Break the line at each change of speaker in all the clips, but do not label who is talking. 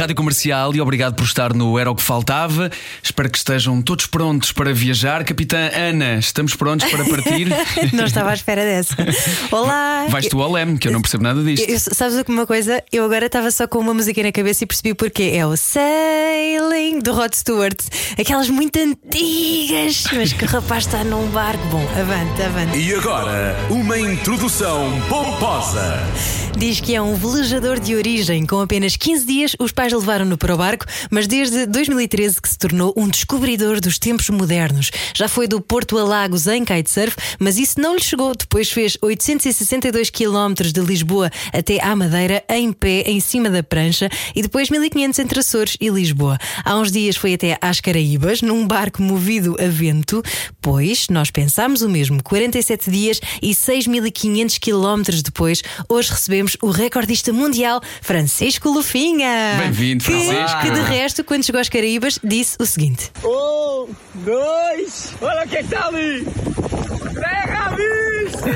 Rádio Comercial e obrigado por estar no Era o que Faltava. Espero que estejam todos prontos para viajar. Capitã Ana, estamos prontos para partir?
não estava à espera dessa. Olá!
Vais tu ao leme, que eu não percebo nada disto.
Eu, sabes uma coisa? Eu agora estava só com uma música na cabeça e percebi porque é o Sailing do Rod Stewart. Aquelas muito antigas, mas que o rapaz está num barco. Bom, avante, avante.
E agora, uma introdução pomposa.
Diz que é um velejador de origem. Com apenas 15 dias, os pais levaram-no para o barco, mas desde 2013 que se tornou um descobridor dos tempos modernos. Já foi do Porto a Lagos em kitesurf, mas isso não lhe chegou. Depois fez 862 km de Lisboa até à Madeira, em pé, em cima da prancha, e depois 1500 entre Açores e Lisboa. Há uns dias foi até às Caraíbas, num barco movido a vento, pois nós pensámos o mesmo. 47 dias e 6500 km depois, hoje recebemos o recordista mundial Francisco Lufinha.
Bem-vindo,
Que-
Francisco.
Que, de resto, quando chegou às Caraíbas, disse o seguinte:
Um, dois, olha o que é que está ali! Terra à vista!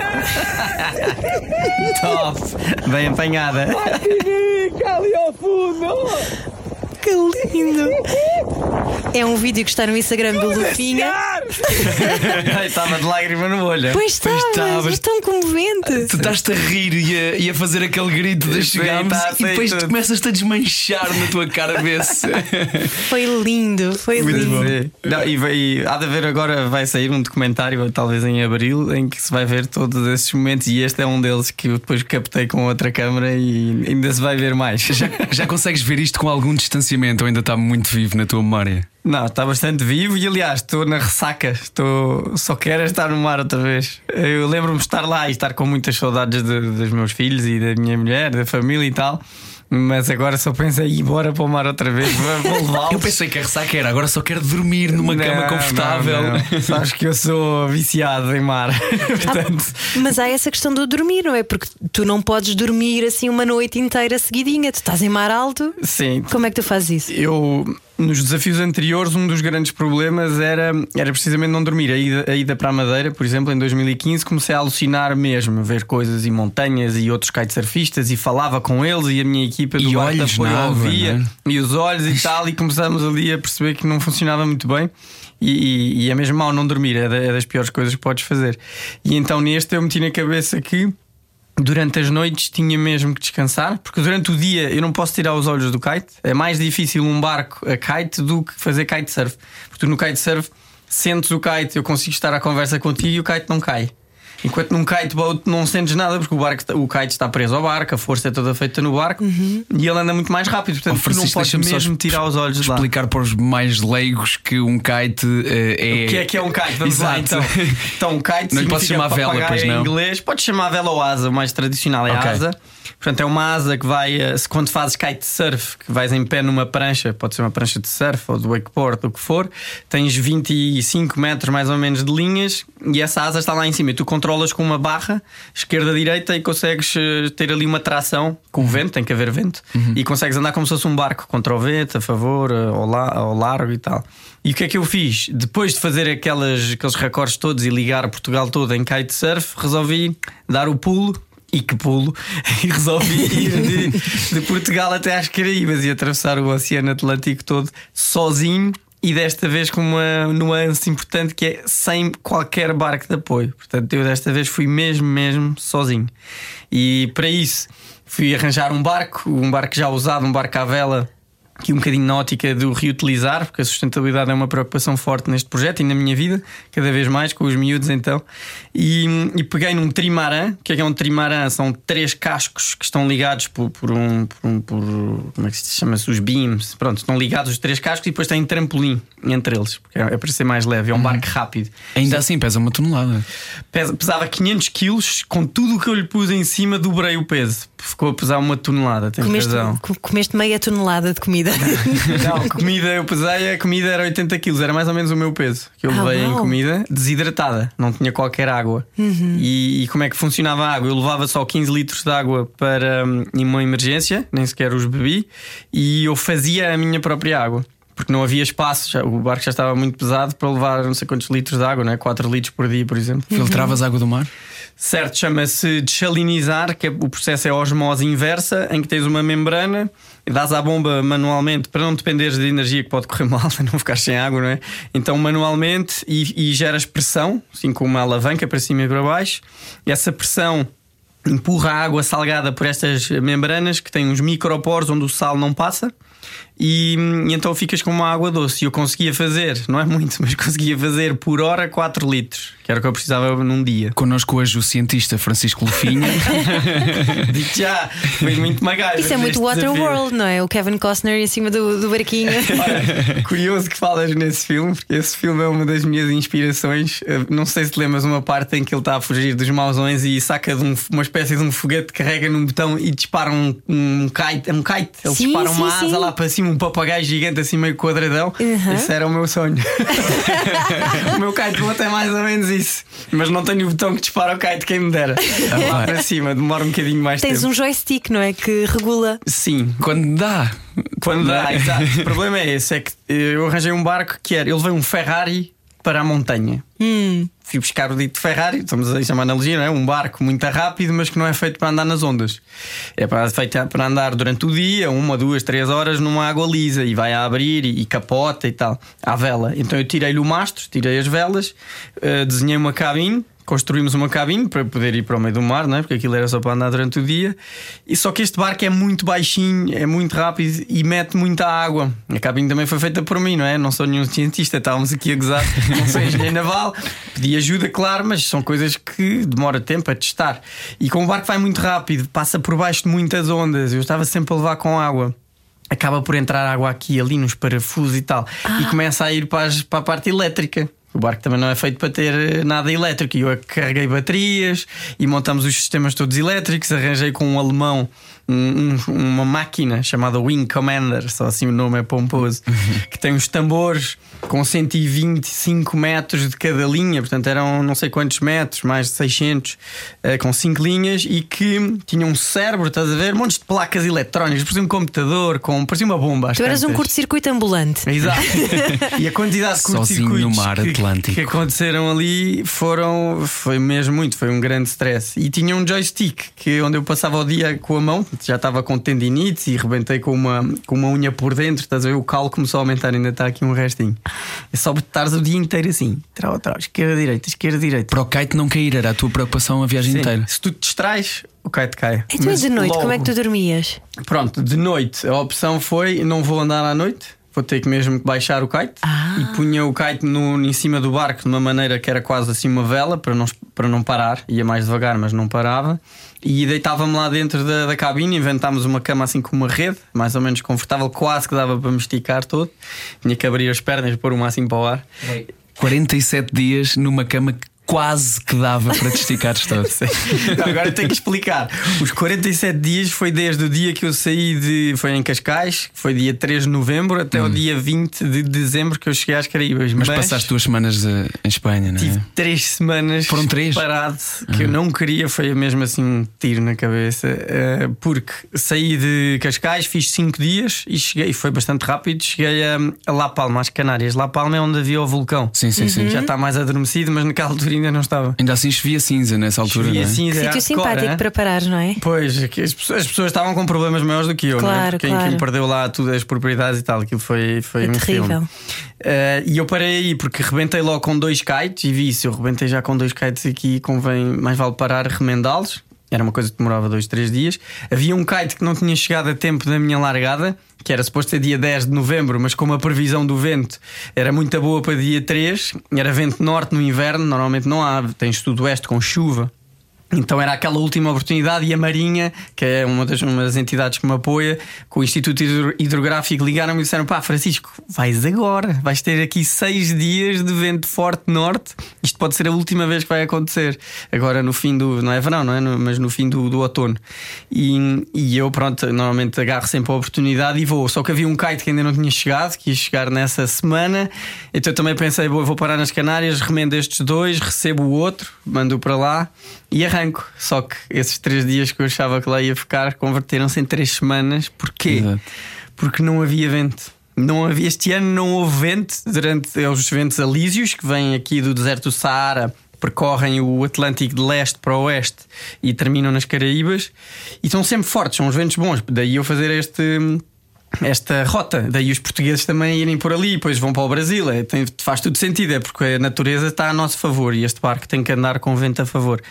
Top! Bem apanhada.
Fica ali ao fundo!
Que lindo! É um vídeo que está no Instagram do Lufinha.
Ai, Estava de lágrima no olho.
Pois
Pois
estavas, é tão comovente.
Tu estás-te a rir e a, e a fazer aquele grito de chegarmos
tá,
e depois tu começas-te a desmanchar na tua cara vesse.
Foi lindo, foi lindo.
Sim. Não, e, vai- e há de haver agora, vai sair um documentário, talvez em abril, em que se vai ver todos esses momentos. E este é um deles que eu depois captei com outra câmera e ainda se vai ver mais.
Já, já consegues ver isto com algum distanciamento ou ainda está muito vivo na tua memória?
Não, está bastante vivo e aliás estou na ressaca, estou só quero é estar no mar outra vez. Eu lembro-me de estar lá e estar com muitas saudades de- dos meus filhos e da minha mulher, da família e tal. Mas agora só penso em ir embora para o mar outra vez. Vou.
Eu pensei que a ressaca era agora só quero dormir numa cama
Não,
confortável.
não, não. Sabes que eu sou viciado em mar. Portanto,
Mas há essa questão do dormir, não é? Porque tu não podes dormir assim uma noite inteira seguidinha. Tu estás em mar alto.
sim.
Como é que tu fazes isso?
Eu, nos desafios anteriores, um dos grandes problemas era, era precisamente não dormir. A ida, a ida para a Madeira, por exemplo, em 2015, comecei a alucinar mesmo, ver coisas e montanhas e outros kitesurfistas e falava com eles e a minha equipa do apoio
na água,
ouvia
não
e os olhos e tal, e começamos ali a perceber que não funcionava muito bem. E, e- e é mesmo mau não dormir, é, da- é das piores coisas que podes fazer. E então neste eu meti na cabeça que durante as noites tinha mesmo que descansar, porque durante o dia eu não posso tirar os olhos do kite. É mais difícil um barco a kite do que fazer kitesurf. Porque tu no kitesurf sentes o kite, eu consigo estar à conversa contigo e o kite não cai. Enquanto num kiteboat não sentes nada, porque o, barco, o kite está preso ao barco, a força é toda feita no barco e ele anda muito mais rápido. Portanto,
Oh,
tu não podes mesmo
es-
tirar os olhos de lá.
Explicar para os mais leigos que um kite eh, é.
O que é que é um kite? Vamos lá então.
Exato.
Então, um kite
Não lhe posso chamar vela, pois não?
em inglês. Pode chamar vela ou asa, o mais tradicional é
Ok.
asa. Portanto, é uma asa que vai, eh, quando fazes kitesurf, que vais em pé numa prancha, pode ser uma prancha de surf ou de wakeboard, o que for, tens 25 metros mais ou menos de linhas e essa asa está lá em cima. E tu controlas com uma barra, esquerda-direita, e consegues eh, ter ali uma tração com o vento, tem que haver vento, e consegues andar como se fosse um barco contra o vento, a favor, eh, ao, la- ao largo e tal. E o que é que eu fiz? Depois de fazer aquelas, aqueles recordes todos e ligar Portugal todo em kitesurf, resolvi dar o pulo. E que pulo! E resolvi ir de, de Portugal até às Caraíbas e atravessar o Oceano Atlântico todo sozinho. E desta vez com uma nuance importante que é sem qualquer barco de apoio. Portanto, eu desta vez fui mesmo, mesmo sozinho. E para isso fui arranjar um barco, um barco já usado, um barco à vela aqui um bocadinho na ótica do reutilizar, porque a sustentabilidade é uma preocupação forte neste projeto e na minha vida, cada vez mais, com os miúdos então. E, e peguei num trimarã, o que é que é um trimarã? São três cascos que estão ligados por, por um, por um- por- como é que se chama-se? Os beams, pronto, estão ligados os três cascos e depois tem um trampolim entre eles, porque é, é para ser mais leve, é um barco rápido.
Ainda assim pesa uma tonelada.
Pesa- pesava 500 quilos, com tudo o que eu lhe pus em cima, dobrei o peso. Ficou a pesar uma tonelada,
Comeste,
razão.
co- comeste meia tonelada de comida. Comida.
Não, comida eu pesei, a comida era 80 quilos, era mais ou menos o meu peso que eu
Ah,
levei em comida, desidratada, não tinha qualquer água. E, e como é que funcionava a água? Eu levava só 15 litros de água para hum, uma emergência, nem sequer os bebi, e eu fazia a minha própria água. Porque não havia espaço, já- o barco já estava muito pesado para levar não sei quantos litros de água, não é? 4 litros por dia, por exemplo.
Filtravas água do mar?
Certo, chama-se desalinizar, que é- o processo é osmose inversa, em que tens uma membrana dás à bomba manualmente para não dependeres de energia que pode correr mal, não ficar sem água, não é? Então, manualmente e, e geras pressão, assim com uma alavanca para cima e para baixo, e essa pressão empurra a água salgada por estas membranas que têm uns microporos onde o sal não passa. E, e então ficas com uma água doce. E eu conseguia fazer, não é muito, mas conseguia fazer por hora 4 litros, que era o que eu precisava num dia.
Connosco hoje o cientista Francisco Lufinha.
Digo já, foi muito MacGyver.
Isso é muito. Waterworld, não é? O Kevin Costner em cima do, do barquinho.
Olha, curioso que falas nesse filme, porque esse filme é uma das minhas inspirações. Eh, Não sei se te lembras uma parte em que ele está a fugir dos mausões e saca de um- uma espécie de um foguete, carrega num botão e dispara um, um kite. É um kite. Ele
Sim,
dispara
sim,
uma asa
sim.
lá para cima, um papagaio gigante assim meio quadradão.
Uhum.
Esse era o meu sonho. o meu kite voa é mais ou menos isso. Mas não tenho o botão que dispara o kite, quem me dera. lá para cima, demora um bocadinho mais
Tens
tempo.
um joystick, não é? Que regula.
Sim?
Quando dá.
quando dá, exato. O problema é esse: é que eu arranjei um barco que era. Eu levei um Ferrari para a montanha. Fui buscar o dito Ferrari, estamos a chamar analogia, não é? Um barco muito rápido, mas que não é feito para andar nas ondas. É para, feito para andar durante o dia, uma, duas, três horas numa água lisa e vai a abrir e, e capota e tal, à vela. Então eu tirei-lhe o mastro, tirei as velas, eh, desenhei uma cabine. Construímos uma cabine para poder ir para o meio do mar, não é? porque aquilo era só para andar durante o dia. E só que este barco é muito baixinho, é muito rápido e mete muita água. A cabine também foi feita por mim, não é? Não sou nenhum cientista, estávamos aqui a gozar, não sou engenheiro naval, pedi ajuda, claro, mas são coisas que demora tempo a testar. E como o barco vai muito rápido, passa por baixo de muitas ondas, eu estava sempre a levar com água. Acaba por entrar água aqui ali nos parafusos e tal, e começa a ir para, as- para a parte elétrica. O barco também não é feito para ter eh, nada elétrico. E eu carreguei baterias e montamos os sistemas todos elétricos. Arranjei com um alemão um- um- uma máquina chamada Wing Commander, só assim o nome é pomposo, que tem uns tambores com 125 metros de cada linha, portanto eram não sei quantos metros, mais de 600, eh, com 5 linhas e que tinha um cérebro, estás a ver? Montes de placas eletrónicas, parecia um computador, com, parecia uma bomba.
Tu eras um curto-circuito ambulante.
Exato. e a quantidade de curto-circuitos que, que aconteceram ali foram foi mesmo muito, foi um grande stress. E tinha um joystick que onde eu passava o dia com a mão, já estava com tendinites e rebentei com uma, com uma unha por dentro, estás a ver? O calo começou a aumentar, ainda está aqui um restinho. É só estares o dia inteiro assim, trau, trau, esquerda, direita, esquerda, direita.
Para o kite não cair, era a tua preocupação a viagem
Sim.
inteira.
Se tu te distrais, o kite cai.
Então e
Mas
de noite,
logo-
como é que tu dormias?
Pronto, de noite a opção foi: não vou andar à noite, vou ter que mesmo baixar o kite.
Ah.
E punha o kite no, em cima do barco de uma maneira que era quase assim uma vela para não, para não parar. Ia mais devagar, mas não parava. E deitava-me lá dentro da, da cabine. Inventámos uma cama assim com uma rede, mais ou menos confortável, quase que dava para me esticar todo. Tinha que abrir as pernas pôr uma assim para o ar.
47 dias numa cama que quase que dava para te esticares todo.
Não, agora tenho que explicar. Os 47 dias foi desde o dia que eu saí de. Foi em Cascais, que foi dia 3 de novembro, até o dia 20 de dezembro que eu cheguei às Caraíbas.
Mas passaste duas semanas eh, em Espanha, não é?
Tive três semanas
Foram três?
parado que eu não queria, foi mesmo assim um tiro na cabeça. eh, porque saí de Cascais, fiz cinco dias e cheguei, foi bastante rápido. Cheguei a, a La Palma, às Canárias. La Palma é onde havia o vulcão.
Sim, sim, sim.
Já está mais adormecido, mas naquela altura ainda não estava.
Ainda assim chovia cinza nessa altura.
Chovia
não é?
cinza,
Sítio simpático
né?
para parar, não é?
Pois, que as pessoas, as pessoas estavam com problemas maiores do que eu, não é?
Claro,
Quem,
claro.
quem perdeu lá tudo as propriedades e tal, aquilo foi, foi
É
um
terrível.
filme. Eh, e eu parei aí porque rebentei logo com dois kites e vi se eu rebentei já com dois kites aqui, convém mais vale parar, remendá-los. Era uma coisa que demorava dois, três dias. Havia um kite que não tinha chegado a tempo da minha largada, que era suposto ser dia 10 de novembro, mas como a previsão do vento era muito boa para dia 3, era vento norte no inverno, normalmente não há, tens sudoeste com chuva. Então era aquela última oportunidade e a Marinha, que é uma das, uma das entidades que me apoia, com o Instituto Hidro- Hidrográfico, ligaram-me e disseram: pá, Francisco, vais agora, vais ter aqui seis dias de vento forte norte. Isto pode ser a última vez que vai acontecer. Agora no fim do. Não é verão, não é? Mas no fim do, do outono. E, e eu, pronto, normalmente agarro sempre a oportunidade e vou. Só que havia um kite que ainda não tinha chegado, que ia chegar nessa semana. Então também pensei: "Boa, vou parar nas Canárias, remendo estes dois, recebo o outro, mando para lá e arranco. Só que esses três dias que eu achava que lá ia ficar converteram-se em três semanas. Porquê?
Exato.
Porque não havia vento. Não havia, este ano não houve vento durante é os ventos alísios que vêm aqui do deserto do Saara, percorrem o Atlântico de leste para oeste e terminam nas Caraíbas e estão sempre fortes, são os ventos bons. Daí eu fazer este esta rota, daí os portugueses também irem por ali, depois vão para o Brasil. É, tem- faz tudo sentido, é porque a natureza está a nosso favor e este barco tem que andar com vento a favor.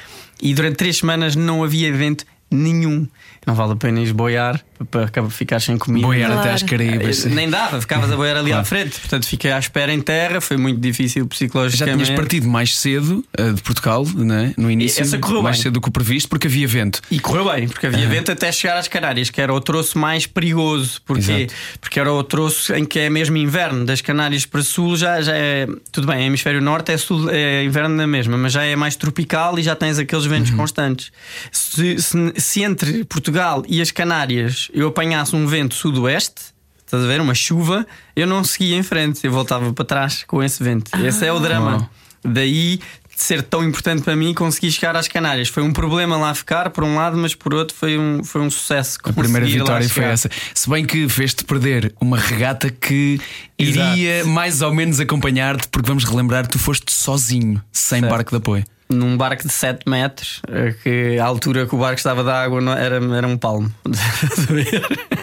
E durante três semanas não havia vento nenhum. Não vale a pena esboiar para acabar- ficar sem comida.
Boiar
Claro.
até às Caraíbas.
Nem dava, ficavas a boiar ali à frente. Portanto, fiquei à espera em terra. Foi muito difícil
Já
psicologicamente.
tinhas partido mais cedo eh, de Portugal, né? no início,
Essa correu
mais
bem.
cedo do que o previsto, porque havia vento.
E correu bem, porque havia vento até chegar às Canárias, que era o troço mais perigoso. Porquê?
Exato.
Porque era o troço em que é mesmo inverno. Das Canárias para sul já, já é. Tudo bem, hemisfério norte é, sul, é inverno na mesma, mas já é mais tropical e já tens aqueles ventos constantes. Se, se- se entre Portugal e as Canárias eu apanhasse um vento sudoeste. Estás a ver? Uma chuva, eu não seguia em frente, eu voltava para trás com esse vento. Esse é o drama. Daí de ser tão importante para mim conseguir chegar às Canárias. Foi um problema lá ficar, por um lado, mas por outro foi um, foi um sucesso.
A primeira vitória foi essa. Se bem que fez-te perder uma regata que iria
Exato.
mais ou menos acompanhar-te, porque vamos relembrar, tu foste sozinho, sem
Certo.
barco de apoio.
Num barco de 7 metros, eh, que a altura que o barco estava da água era, era um palmo.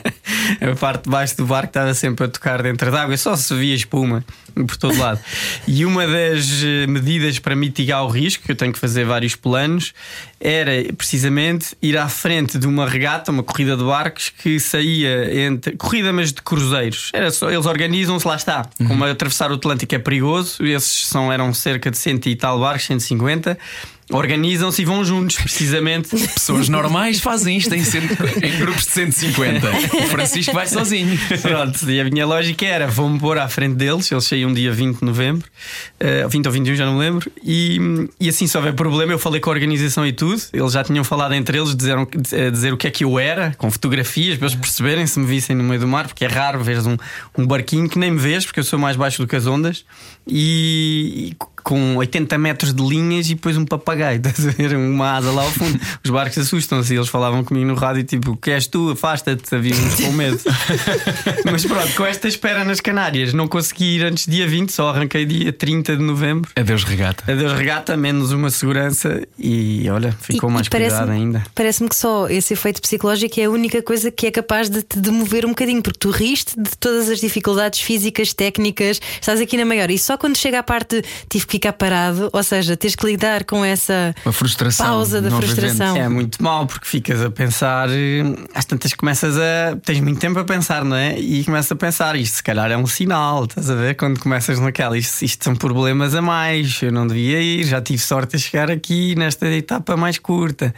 A parte de baixo do barco estava sempre a tocar dentro da água, só se via espuma por todo lado. E uma das eh, medidas para mitigar o risco, que eu tenho que fazer vários planos, era precisamente ir à frente de uma regata, uma corrida de barcos que saía entre. corrida, mas de cruzeiros. Era só, eles organizam-se, lá está. Como atravessar o Atlântico é perigoso, esses são, eram cerca de 100 e tal barcos, 150. Organizam-se e vão juntos, precisamente.
Pessoas normais fazem isto em, cento- em grupos de 150. O Francisco vai sozinho.
Pronto, e a minha lógica era: vou-me pôr à frente deles. Eles saíam dia 20 de novembro, eh, 20 ou 21, já não me lembro. E, e assim, se houver problema, eu falei com a organização e tudo. Eles já tinham falado entre eles, dizeram, eh, dizer o que é que eu era, com fotografias, para eles perceberem se me vissem no meio do mar, porque é raro veres um, um barquinho que nem me vês, porque eu sou mais baixo do que as ondas. E, e com 80 metros de linhas e depois um papagaio, estás a ver? Uma asa lá ao fundo. Os barcos assustam-se e eles falavam comigo no rádio, tipo, que és tu? Afasta-te, havia uns com medo. Mas pronto, com esta espera nas Canárias, não consegui ir antes dia 20, só arranquei dia 30 de novembro.
Adeus, regata.
Adeus regata, menos uma segurança e olha, ficou
E-
mais
e
cuidado ainda.
Parece-me que só esse efeito psicológico é a única coisa que é capaz de te demover um bocadinho, porque tu riste de todas as dificuldades físicas, técnicas, estás aqui na maior. E só quando chega à parte tive ficar parado, ou seja, tens que lidar com essa
A frustração.
pausa da frustração.
É muito mal porque ficas a pensar, eh, às tantas começas a. tens muito tempo a pensar, não é? E começas a pensar, isto se calhar é um sinal, estás a ver? Quando começas naquela, isto, isto são problemas a mais, eu não devia ir, já tive sorte a chegar aqui nesta etapa mais curta.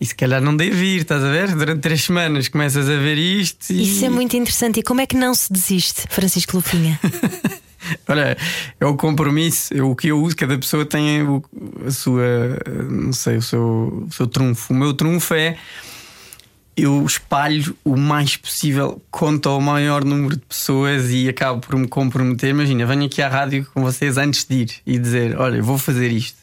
E se calhar não devo ir, estás a ver? Durante três semanas começas a ver isto e.
Isso é muito interessante. E como é que não se desiste, Francisco Lufinha?
Olha, é o compromisso, é o que eu uso, cada pessoa tem a sua, não sei, o seu, o seu trunfo. O meu trunfo é eu espalho o mais possível, conto ao maior número de pessoas e acabo por me comprometer. Imagina, venho aqui à rádio com vocês antes de ir e dizer: Olha, vou fazer isto.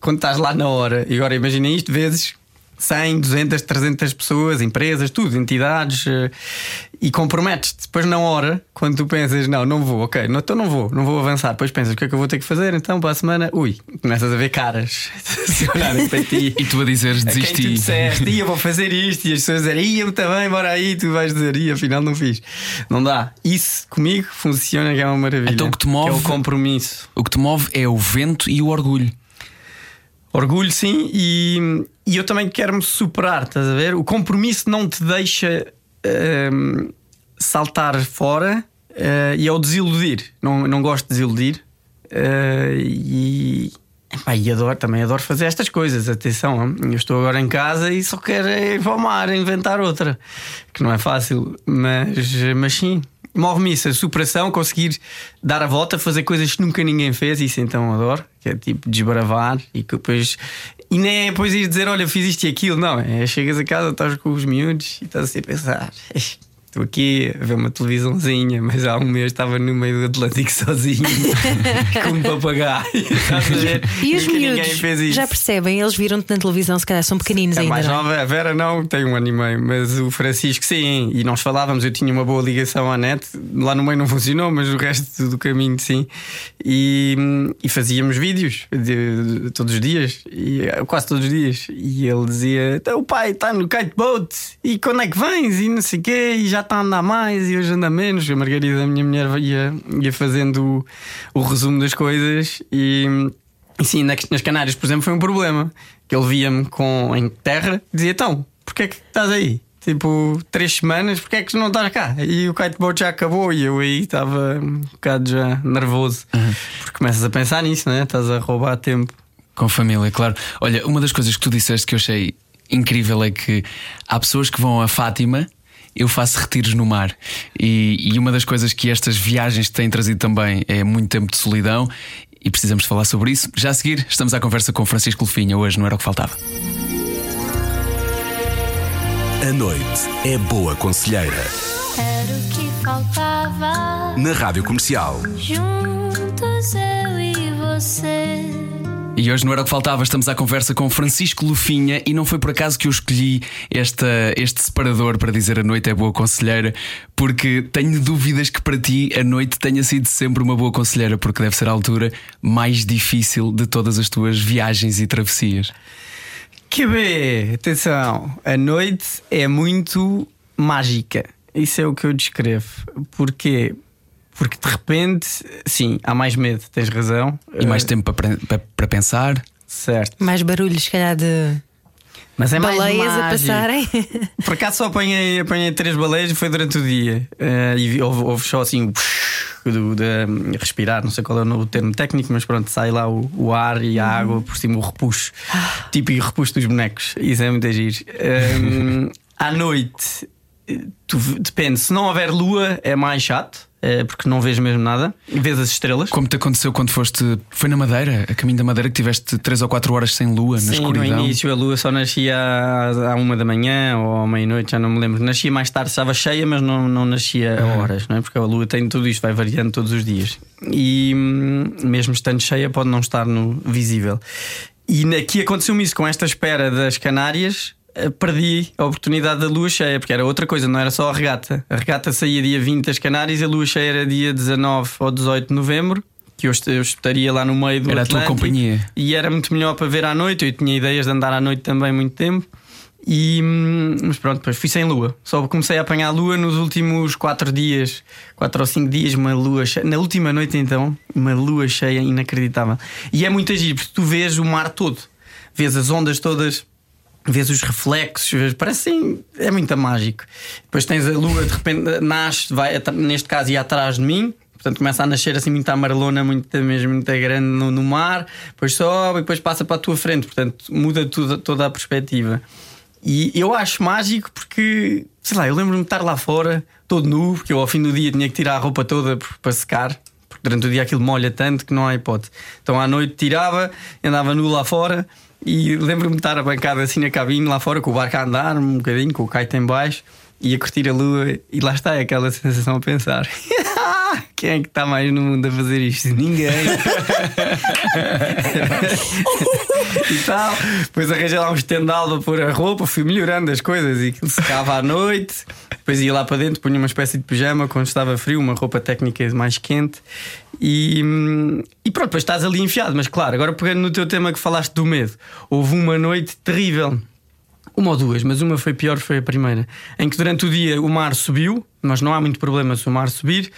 Quando estás lá na hora, e agora imagina isto vezes 100, 200, 300 pessoas, empresas, tudo, entidades, eh, e comprometes-te. Depois, na hora, quando tu pensas, não, não vou, ok, não, então não vou, não vou avançar. Depois pensas, o que é que eu vou ter que fazer? Então, para a semana, ui, começas a ver caras se olharem para ti.
E tu a dizeres
A quem tu
desisti.
disseste, ia, vou fazer isto, e as pessoas dizem, ia, eu também, bora aí, tu vais dizer, ia, afinal não fiz. Não dá. Isso comigo funciona, que é uma maravilha.
Então o que te move-
é o compromisso.
O que te move é o vento e o orgulho.
Orgulho, sim, e, e eu também quero-me superar, estás a ver? O compromisso não te deixa hum, saltar fora eh, e é o desiludir. Não, não gosto de desiludir. eh, e e adoro, também adoro fazer estas coisas. Atenção, eu estou agora em casa e só quero ir para o mar inventar outra, que não é fácil, mas, mas sim. Move-me isso, a superação, conseguir dar a volta, fazer coisas que nunca ninguém fez, isso então adoro, que é tipo desbravar e que depois. E nem é depois ir dizer, olha, fiz isto e aquilo, não, é chegas a casa, estás com os miúdos e estás assim a pensar. Estou aqui a ver uma televisãozinha, mas há um mês estava no meio do Atlântico sozinho, com um papagaio. A?
E os miúdos já percebem, eles viram-te na televisão, se calhar são pequeninos
A
ainda.
mais
não é?
nova, a Vera não, tem um ano e meio, mas o Francisco sim. E nós falávamos, eu tinha uma boa ligação à net, lá no meio não funcionou, mas o resto do caminho sim. E, e fazíamos vídeos de- de- todos os dias, e, quase todos os dias. E ele dizia: "Então, O pai está no kiteboat, e quando é que vens? E não sei o quê, e já está a andar mais, e hoje anda menos. A Margarida, a minha mulher, ia, ia fazendo o, o resumo das coisas e. E sim, nas nas Canárias, por exemplo, foi um problema. Que ele via-me com, em terra e dizia: Então, porquê é que estás aí? Tipo, três semanas, porquê é que não estás cá? E o kiteboat já acabou e eu aí estava um bocado já nervoso. Porque começas a pensar nisso, né? Estás a roubar tempo.
Com família, claro. Olha, uma das coisas que tu disseste que eu achei incrível é que há pessoas que vão a Fátima. Eu faço retiros no mar e, e uma das coisas que estas viagens têm trazido também é muito tempo de solidão e precisamos falar sobre isso. Já a seguir, estamos à conversa com Francisco Lufinha. Hoje não era o que faltava.
A noite é boa conselheira.
Era o que faltava.
Na Rádio Comercial.
Juntos eu e você.
E hoje não era o que faltava, estamos à conversa com Francisco Lufinha e não foi por acaso que eu escolhi esta, este separador para dizer a noite é boa conselheira, porque tenho dúvidas que para ti a noite tenha sido sempre uma boa conselheira, porque deve ser a altura mais difícil de todas as tuas viagens e travessias.
Que bem, atenção, a noite é muito mágica. Isso é o que eu descrevo. Porquê? Porque de repente, sim, há mais medo, tens razão.
E mais
Eh,
tempo para, para, para pensar.
Certo.
Mais barulhos, se calhar, de
Mas é mais
baleias a passarem.
Por acaso só apanhei, apanhei três baleias e foi durante o dia. Eh, e houve, houve só assim o do, de respirar, não sei qual é o termo técnico, mas pronto, sai lá o, o ar e a água por cima, o repuxo. Típico repuxo dos bonecos. Isso é muito agir. à noite, tu, depende, se não houver lua, é mais chato. Eh, Porque não vês mesmo nada, vês as estrelas.
Como te aconteceu quando foste. Foi na Madeira, a caminho da Madeira, que tiveste 3 ou 4 horas sem lua, na
Sim,
escuridão.
no início a lua só nascia à, à uma da manhã ou à meia-noite, já não me lembro. Nascia mais tarde, estava cheia, mas não, não nascia a horas, não é? Porque a lua tem tudo isto, vai variando todos os dias. E hum, mesmo estando cheia, pode não estar no visível. E aqui aconteceu-me isso com esta espera das Canárias. Eh, Perdi a oportunidade da lua cheia, porque era outra coisa, não era só a regata. A regata saía dia 20 das Canárias e a lua cheia era dia 19 ou 18 de novembro, que eu est- eu estaria lá no meio do
Era a tua
Atlântico.
companhia.
E era muito melhor para ver à noite. Eu tinha ideias de andar à noite também muito tempo. E, hum, mas pronto, depois fui sem lua. Só comecei a apanhar a lua nos últimos quatro dias, quatro ou cinco dias, uma lua cheia. Na última noite, então, uma lua cheia inacreditável. E é muito agir, porque tu vês o mar todo, vês as ondas todas. Vês os reflexos, vês, parece assim, é muito mágico. Depois tens a lua, de repente nasce, vai, neste caso, ia atrás de mim, Portanto, começa a nascer assim muito amarelona, muito, mesmo muito grande no, no mar, depois sobe e depois passa para a tua frente. Portanto, muda tudo, toda a perspectiva. E eu acho mágico porque, sei lá, eu lembro-me de estar lá fora, todo nu, porque eu ao fim do dia tinha que tirar a roupa toda para secar, porque durante o dia aquilo molha tanto que não há hipótese. Então à noite tirava, andava nu lá fora e lembro-me de estar a bancada assim na cabine lá fora, com o barco a andar um bocadinho, com o kite em baixo e a curtir a lua, e lá está é aquela sensação a pensar. Quem é que está mais no mundo a fazer isto? Ninguém. e tal. Depois arranjei lá um estendal para pôr a roupa, fui melhorando as coisas e aquilo secava à noite. Depois ia lá para dentro, punha uma espécie de pijama quando estava frio, uma roupa técnica mais quente. E, e pronto, depois estás ali enfiado. Mas claro, agora pegando no teu tema que falaste do medo, houve uma noite terrível. Uma ou duas, mas uma foi pior, foi a primeira. Em que durante o dia o mar subiu, mas não há muito problema se o mar subir.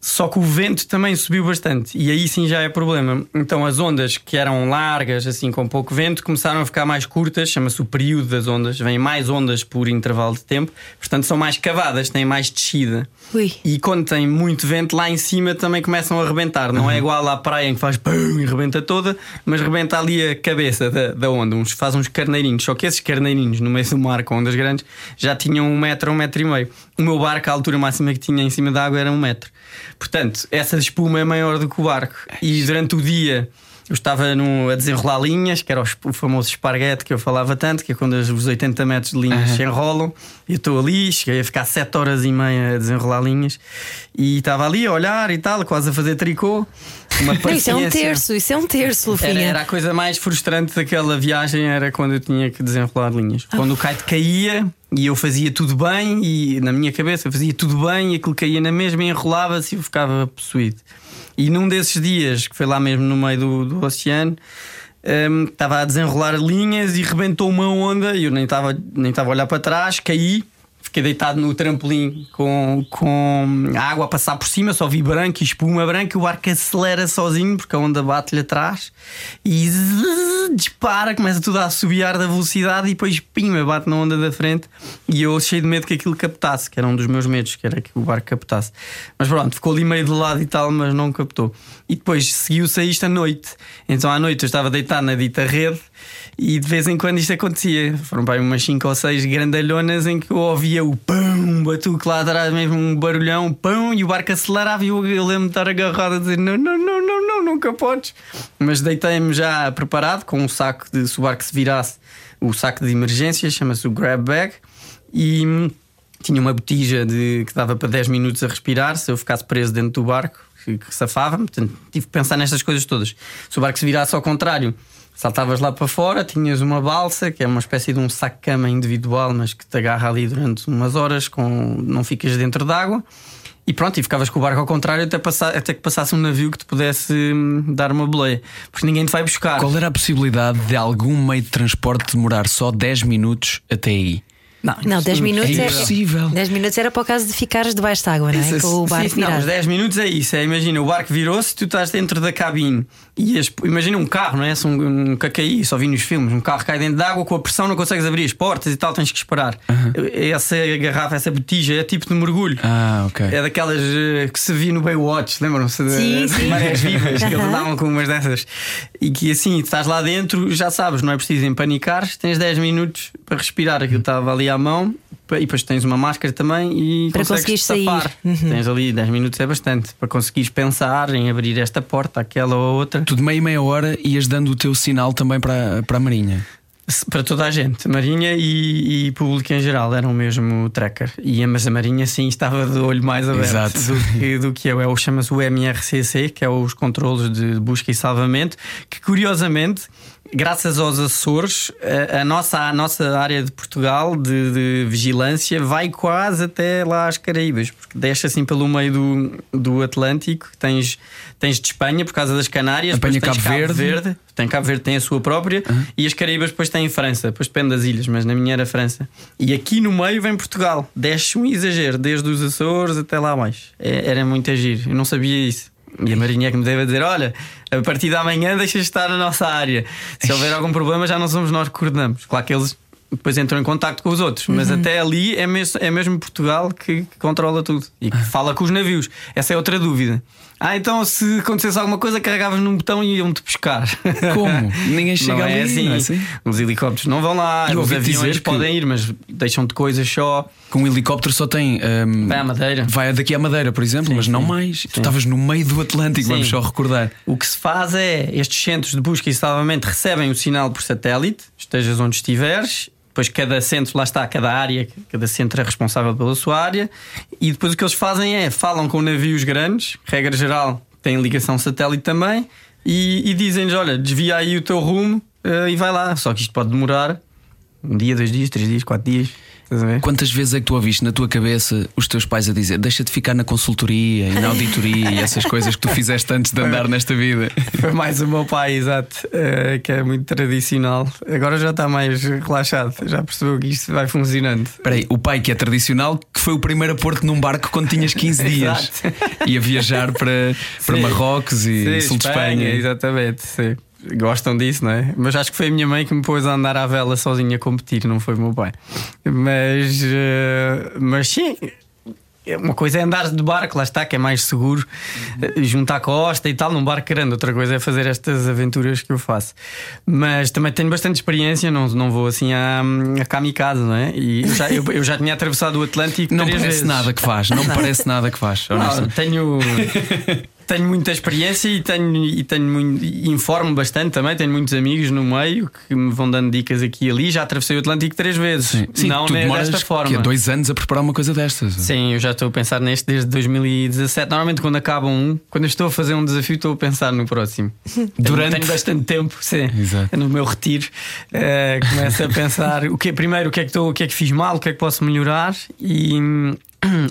Só que o vento também subiu bastante e aí sim já é problema. Então as ondas que eram largas, assim com pouco vento, começaram a ficar mais curtas, chama-se o período das ondas, vêm mais ondas por intervalo de tempo, portanto são mais cavadas, têm mais descida.
Ui.
E quando tem muito vento lá em cima também começam a rebentar. Não é igual à praia em que faz pum e rebenta toda, mas rebenta ali a cabeça da, da onda, uns, faz uns carneirinhos. Só que esses carneirinhos no meio do mar com ondas grandes já tinham um metro, um metro e meio. O meu barco, altura máxima que tinha em cima da água era um metro. Portanto, essa espuma é maior do que o barco. E durante o dia eu estava no, a desenrolar linhas, que era o, o famoso esparguete que eu falava tanto, que é quando os 80 metros de linhas se enrolam. E eu estou ali, cheguei a ficar 7 horas e meia a desenrolar linhas. E estava ali a olhar e tal, quase a fazer tricô. Uma
Não, isso é um terço, isso é um terço,
Era,
Lufinha.
era a coisa mais frustrante daquela viagem era quando eu tinha que desenrolar linhas.
Ah.
Quando o kite caía e eu fazia tudo bem e na minha cabeça eu fazia tudo bem e aquilo caía na mesma e enrolava-se e eu ficava possuído. E num desses dias, que foi lá mesmo no meio do, do oceano, hum, estava a desenrolar linhas e rebentou uma onda e eu nem estava nem estava a olhar para trás, caí. Fiquei deitado no trampolim com, com a água a passar por cima, só vi branco e espuma branca. O barco acelera sozinho porque a onda bate-lhe atrás e zzz, dispara, começa tudo a assobiar da velocidade e depois pima, bate na onda da frente. E eu cheio de medo que aquilo captasse, que era um dos meus medos, que era que o barco captasse. Mas pronto, ficou ali meio de lado e tal, mas não captou. E depois seguiu-se a isto à noite. Então à noite eu estava deitado na dita rede e de vez em quando isto acontecia. Foram para umas 5 ou 6 grandalhonas em que eu ouvia o pão, batuque lá atrás, mesmo um barulhão, pão, e o barco acelerava. E eu, eu lembro de estar agarrado a dizer: não, não, não, não, não, nunca podes. Mas deitei-me já preparado com um saco de se o barco se virasse, o saco de emergência, chama-se o grab bag. E hum, tinha uma botija de, que dava para 10 minutos a respirar. Se eu ficasse preso dentro do barco, que, que safava-me. Portanto, tive que pensar nestas coisas todas. Se o barco se virasse ao contrário, saltavas lá para fora, tinhas uma balsa, que é uma espécie de um saco-cama individual, mas que te agarra ali durante umas horas, com, não ficas dentro d'água. E pronto, e ficavas com o barco ao contrário até, passar, até que passasse um navio que te pudesse hum, dar uma boleia. Porque ninguém te vai buscar.
Qual era a possibilidade de algum meio de transporte demorar só 10 minutos até aí?
Não, 10 minutos
É
é,
impossível.
10 minutos era para o caso de ficares debaixo de água, não é? Com o barco
Sim, não,
virado.
os 10 minutos é isso. É, imagina, o barco virou-se, tu estás dentro da cabine e as- imagina um carro, não é? Se um, um cacaí, só vi nos filmes, um carro cai dentro de água com a pressão, não consegues abrir as portas e tal, tens que esperar. Essa é essa botija é tipo de mergulho.
Ah, ok.
É daquelas eh, que se via no Baywatch, lembram-se?
Sim,
de
sim.
marés vivas, que eles andavam com umas dessas. E que assim, estás lá dentro, já sabes, não é preciso empanicar, tens 10 minutos para respirar. Aquilo estava ali à mão, e depois tens uma máscara também e
Para
consegues safar.
Uhum.
Tens ali 10 minutos, é bastante, para conseguires pensar em abrir esta porta, aquela ou outra.
Tu de meia meia hora ias dando o teu sinal também para, para a Marinha.
Para toda a gente, Marinha e, e público em geral, eram o mesmo tracker. E, mas a Marinha sim estava de olho mais aberto
Exato.
do que, do que eu. É o chama-se o MRCC, que é os controles de busca e salvamento, que curiosamente. Graças aos Açores, a, a nossa, a nossa área de Portugal de, de vigilância vai quase até lá às Caraíbas, porque desce assim pelo meio do, do Atlântico. Tens, tens de Espanha por causa das Canárias,
Apanha
tens
Cabo Verde.
tem Cabo Verde tem a sua própria e as Caraíbas depois têm França, depois depende das ilhas, mas na minha era França. E aqui no meio vem Portugal, desce um exagero, desde os Açores até lá mais. É- era muito agir, eu não sabia isso. E a Marinha é que me deve dizer: olha, a partir de amanhã deixa de estar na nossa área. Se houver algum problema, já não somos nós que coordenamos. Claro que eles depois entram em contacto com os outros, mas até ali é mesmo, é mesmo Portugal que, que controla tudo e que fala com os navios. Essa é outra dúvida. Ah, então se acontecesse alguma coisa, carregavas num botão e iam-te buscar.
Como? Ninguém chega
não
ali,
é assim.
não é assim?
Os helicópteros não vão lá,
Eu
os aviões podem ir, mas deixam-te coisas só.
Com um helicóptero só tem. hum,
Vai à Madeira.
Vai daqui à Madeira, por exemplo, mas não mais. Tu estavas no meio do Atlântico,
Sim.
vamos só recordar.
O que se faz é estes centros de busca e salvamento recebem o sinal por satélite, estejas onde estiveres. Depois cada centro, lá está, cada área, cada centro é responsável pela sua área. E depois o que eles fazem é falam com navios grandes, regra geral, têm ligação satélite também, e, e dizem-lhes: olha, desvia aí o teu rumo eh, e vai lá. Só que isto pode demorar um dia, dois dias, três dias, quatro dias.
Quantas vezes é que tu ouviste na tua cabeça os teus pais a dizer deixa de ficar na consultoria e na auditoria e essas coisas que tu fizeste antes de andar nesta vida?
Foi mais o meu pai, exato, eh, que é muito tradicional. Agora já está mais relaxado, já percebeu que isto vai funcionando.
Espera aí, o pai que é tradicional, que foi o primeiro a pôr-te num barco quando tinhas 15 dias e a viajar para, para. Marrocos e
Sim,
sul de Espanha.
Exatamente, sim. Gostam disso, não é? Mas acho que foi a minha mãe que me pôs a andar à vela sozinha a competir, não foi o meu pai. Mas, eh, mas sim. Uma coisa é andar de barco, lá está, que é mais seguro, eh, junto à costa e tal, num barco grande. Outra coisa é fazer estas aventuras que eu faço. Mas também tenho bastante experiência, não, não vou assim a, a kamikaze, não é? E eu já, eu, eu já tinha atravessado o Atlântico.
Não parece
vezes.
nada que faz, não parece nada que faz.
Não, tenho, tenho muita experiência e tenho, e tenho muito, e informo bastante também. Tenho muitos amigos no meio que me vão dando dicas aqui e ali. Já atravessei o Atlântico três vezes.
Sim, Sim,
não
tu demoras
desta forma.
que é dois anos a preparar uma coisa destas.
Sim, eu já estou a pensar neste desde 2017. Normalmente, quando acaba um, quando eu estou a fazer um desafio, estou a pensar no próximo.
Durante-
Tenho, bastante tempo, sim.
Exato.
No meu retiro, eh, começo a pensar o que, primeiro o que, é que estou, o que é que fiz mal, o que é que posso melhorar e,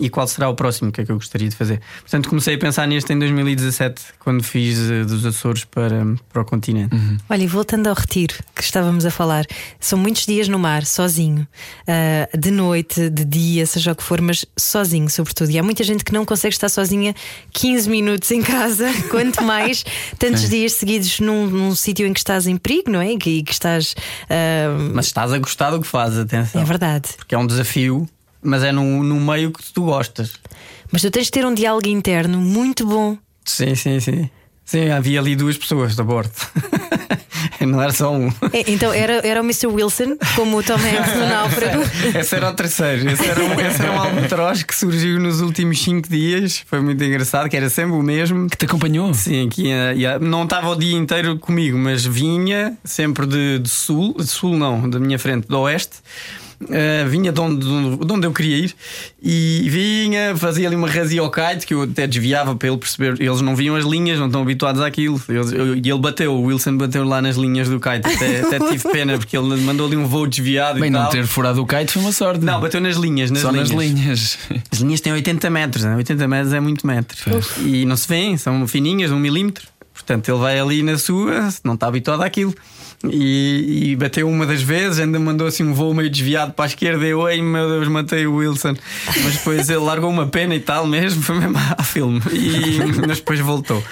e qual será o próximo, o que é que eu gostaria de fazer. Portanto, comecei a pensar neste em 2017, quando fiz eh, dos Açores para, para o continente.
Olha, e voltando ao retiro que estávamos a falar, são muitos dias no mar, sozinho, ah, de noite, de dia, seja o que for, mas sozinho, sobretudo. E há muita gente que não consegue estar sozinha 15 minutos em casa, quanto mais tantos dias seguidos num, num sítio em que estás em perigo, não é? Que, que estás. ah,
Mas estás a gostar do que fazes, atenção.
é verdade.
Porque é um desafio, mas é num, num meio que tu gostas.
Mas tu tens de ter um diálogo interno muito bom.
Sim, sim, sim. Sim, havia ali duas pessoas a bordo. Não era só um.
É, então era, era o Mr. Wilson, como o Tom Hanks no Náufrago.
Esse era o terceiro. Esse era um, esse era um albatroz que surgiu nos últimos cinco dias. Foi muito engraçado, que era sempre o mesmo.
Que te acompanhou?
Sim, que ia- ia- não estava o dia inteiro comigo, mas vinha sempre de, de sul, de sul não, da minha frente, do oeste. Uh, vinha de onde, de onde eu queria ir e vinha, fazia ali uma razia ao kite que eu até desviava para ele perceber. Eles não viam as linhas, não estão habituados àquilo. E ele bateu, o Wilson bateu lá nas linhas do kite. Até, até tive pena porque ele mandou ali um voo desviado
Bem,
e
não
tal.
ter furado o kite foi uma sorte.
Não, bateu nas linhas, nas
Só
linhas.
nas linhas.
As linhas têm 80 metros, né? 80 metros é muito metro. E não se vêem, são fininhas, um milímetro. Portanto, ele vai ali na sua, não está habituado àquilo. E, e bateu uma das vezes, ainda mandou assim um voo meio desviado para a esquerda. E eu, ei meu Deus, matei o Wilson. Mas depois ele largou uma pena e tal mesmo, foi mesmo a filme. E, mas depois voltou.